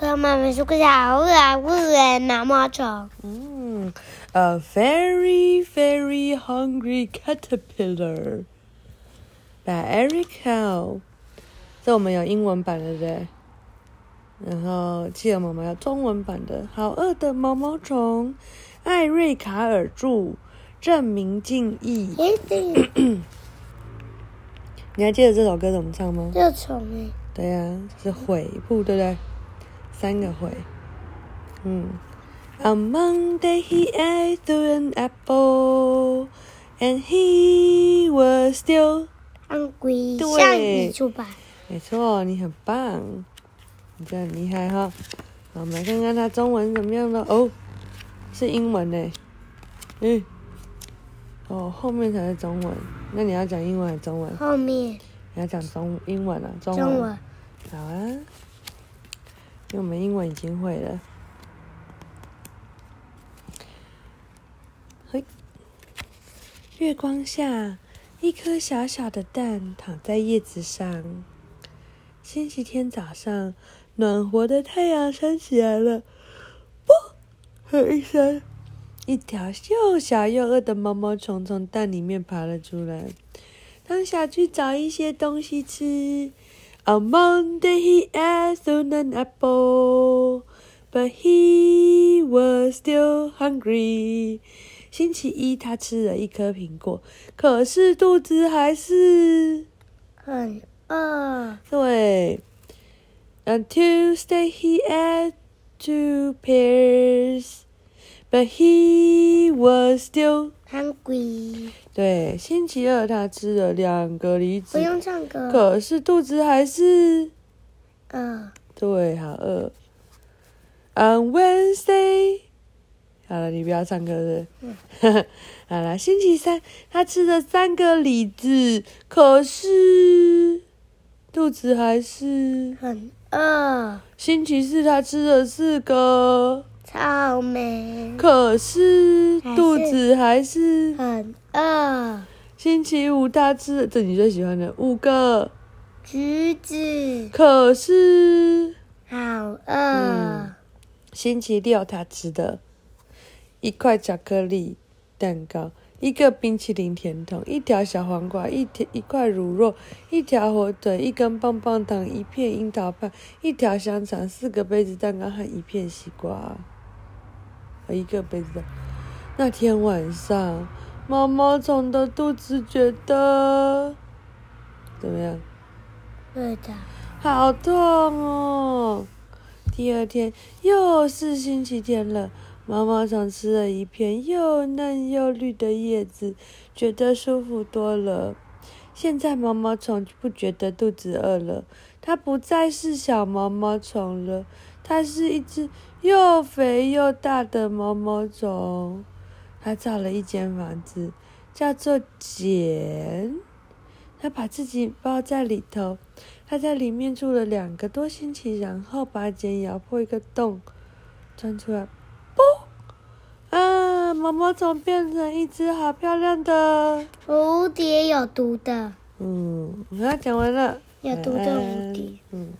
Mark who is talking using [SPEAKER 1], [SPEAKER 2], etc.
[SPEAKER 1] 跟妈妈说个好饿好饿的毛毛虫。
[SPEAKER 2] 嗯，A very very hungry caterpillar by Eric Howe。这我们有英文版的，对不对？然后企鹅妈妈有中文版的，《好饿的毛毛虫》，艾瑞卡尔著，郑明敬译。你还记得这首歌怎么唱吗？
[SPEAKER 1] 这虫哎，
[SPEAKER 2] 对呀、是悔部，对不对？三个会。嗯。On Monday he ate through an apple, and he was still
[SPEAKER 1] 像龟，
[SPEAKER 2] 对。没错，你很棒，你这很厉害哈。好，我们来看看它中文怎么样了。哦，是英文呢。嗯。哦，后面才是中文。那你要讲英文还是中文？
[SPEAKER 1] 后面
[SPEAKER 2] 你要讲中英文啊？中文。
[SPEAKER 1] 中文，
[SPEAKER 2] 好啊，因为我们英文已经会了。嘿，月光下，一颗小小的蛋躺在叶子上。星期天早上，暖和的太阳升起来了。啵的一声，一条又小又饿的毛毛虫从蛋里面爬了出来。它想去找一些东西吃。On Monday he ate an apple, but he was still hungry. 星期一他吃了一颗苹果，可是肚子还是
[SPEAKER 1] 很饿。
[SPEAKER 2] 对。On Tuesday he ate two pears, but he was still
[SPEAKER 1] 像龟，
[SPEAKER 2] 对。星期二他吃了两个梨
[SPEAKER 1] 不
[SPEAKER 2] 子，
[SPEAKER 1] 用唱歌。
[SPEAKER 2] 可是肚子还是
[SPEAKER 1] 嗯，
[SPEAKER 2] 对，好饿。On Wednesday，好了，你不要唱歌了。好了，星期三他吃了三个李子，可是肚子还是。
[SPEAKER 1] 很饿。
[SPEAKER 2] 星期四他吃了四个，
[SPEAKER 1] 草莓，
[SPEAKER 2] 可是肚子还是。
[SPEAKER 1] 很饿。
[SPEAKER 2] 星期五他吃了这你最喜欢的五个，
[SPEAKER 1] 橘子，
[SPEAKER 2] 可是。
[SPEAKER 1] 好饿。
[SPEAKER 2] 嗯星期六他吃的一块巧克力蛋糕，一个冰淇淋甜筒，一条小黄瓜，一条一块乳酪，一条火腿，一根棒棒糖，一片樱桃派，一条香肠，四个杯子蛋糕和一片西瓜，和一个杯子蛋。那天晚上，毛毛虫的肚子觉得怎么样？
[SPEAKER 1] 对的，
[SPEAKER 2] 好痛哦！第二天又是星期天了，毛毛虫吃了一片又嫩又绿的叶子，觉得舒服多了。现在毛毛虫不觉得肚子饿了，它不再是小毛毛虫了，它是一只又肥又大的毛毛虫。它造了一间房子，叫做茧。他把自己包在里头，他在里面住了两个多星期，然后把茧咬破一个洞，钻出来，啵！啊，毛毛虫变成一只好漂亮的，
[SPEAKER 1] 蝴蝶有毒的，
[SPEAKER 2] 嗯，我要，讲完了，
[SPEAKER 1] 有毒的蝴蝶。
[SPEAKER 2] 嗯。